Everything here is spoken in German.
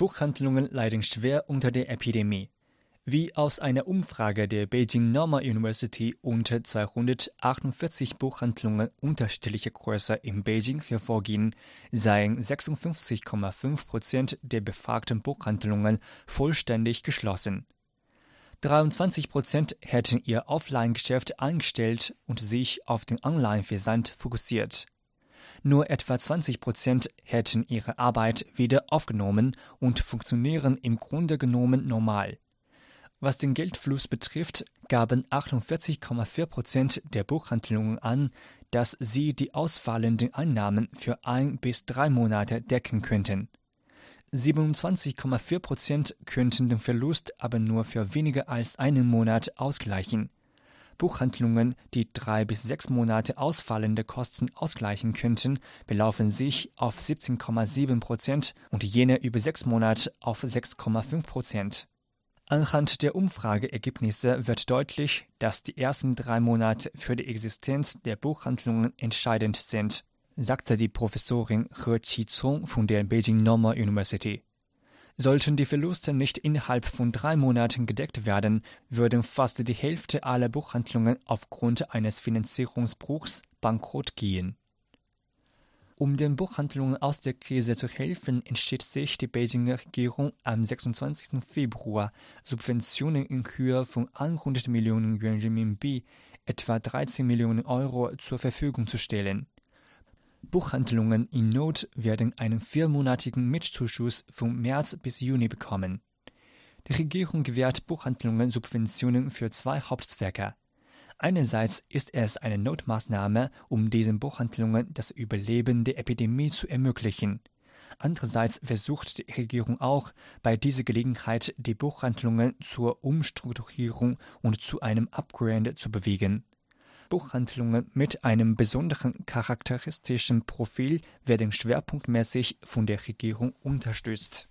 Buchhandlungen leiden schwer unter der Epidemie. Wie aus einer Umfrage der Beijing Normal University unter 248 Buchhandlungen unterschiedlicher Größe in Beijing hervorgehen, seien 56,5 Prozent der befragten Buchhandlungen vollständig geschlossen. 23 Prozent hätten ihr Offline-Geschäft eingestellt und sich auf den Online-Versand fokussiert. Nur etwa 20 Prozent hätten ihre Arbeit wieder aufgenommen und funktionieren im Grunde genommen normal. Was den Geldfluss betrifft, gaben 48,4 Prozent der Buchhandlungen an, dass sie die ausfallenden Einnahmen für ein bis drei Monate decken könnten. 27,4 Prozent könnten den Verlust aber nur für weniger als einen Monat ausgleichen. Buchhandlungen, die drei bis sechs Monate ausfallende Kosten ausgleichen könnten, belaufen sich auf 17,7 Prozent und jene über sechs Monate auf 6,5 Prozent. Anhand der Umfrageergebnisse wird deutlich, dass die ersten drei Monate für die Existenz der Buchhandlungen entscheidend sind, sagte die Professorin He Qizong von der Beijing Normal University. Sollten die Verluste nicht innerhalb von drei Monaten gedeckt werden, würden fast die Hälfte aller Buchhandlungen aufgrund eines Finanzierungsbruchs bankrott gehen. Um den Buchhandlungen aus der Krise zu helfen, entschied sich die Beijinger Regierung am 26. Februar, Subventionen in Höhe von 100 Millionen Yuan Renminbi, etwa 13 Millionen Euro, zur Verfügung zu stellen. Buchhandlungen in Not werden einen viermonatigen Mitzuschuss von März bis Juni bekommen. Die Regierung gewährt Buchhandlungen Subventionen für zwei Hauptzwecke. Einerseits ist es eine Notmaßnahme, um diesen Buchhandlungen das Überleben der Epidemie zu ermöglichen. Andererseits versucht die Regierung auch, bei dieser Gelegenheit die Buchhandlungen zur Umstrukturierung und zu einem Upgrade zu bewegen. Buchhandlungen mit einem besonderen charakteristischen Profil werden schwerpunktmäßig von der Regierung unterstützt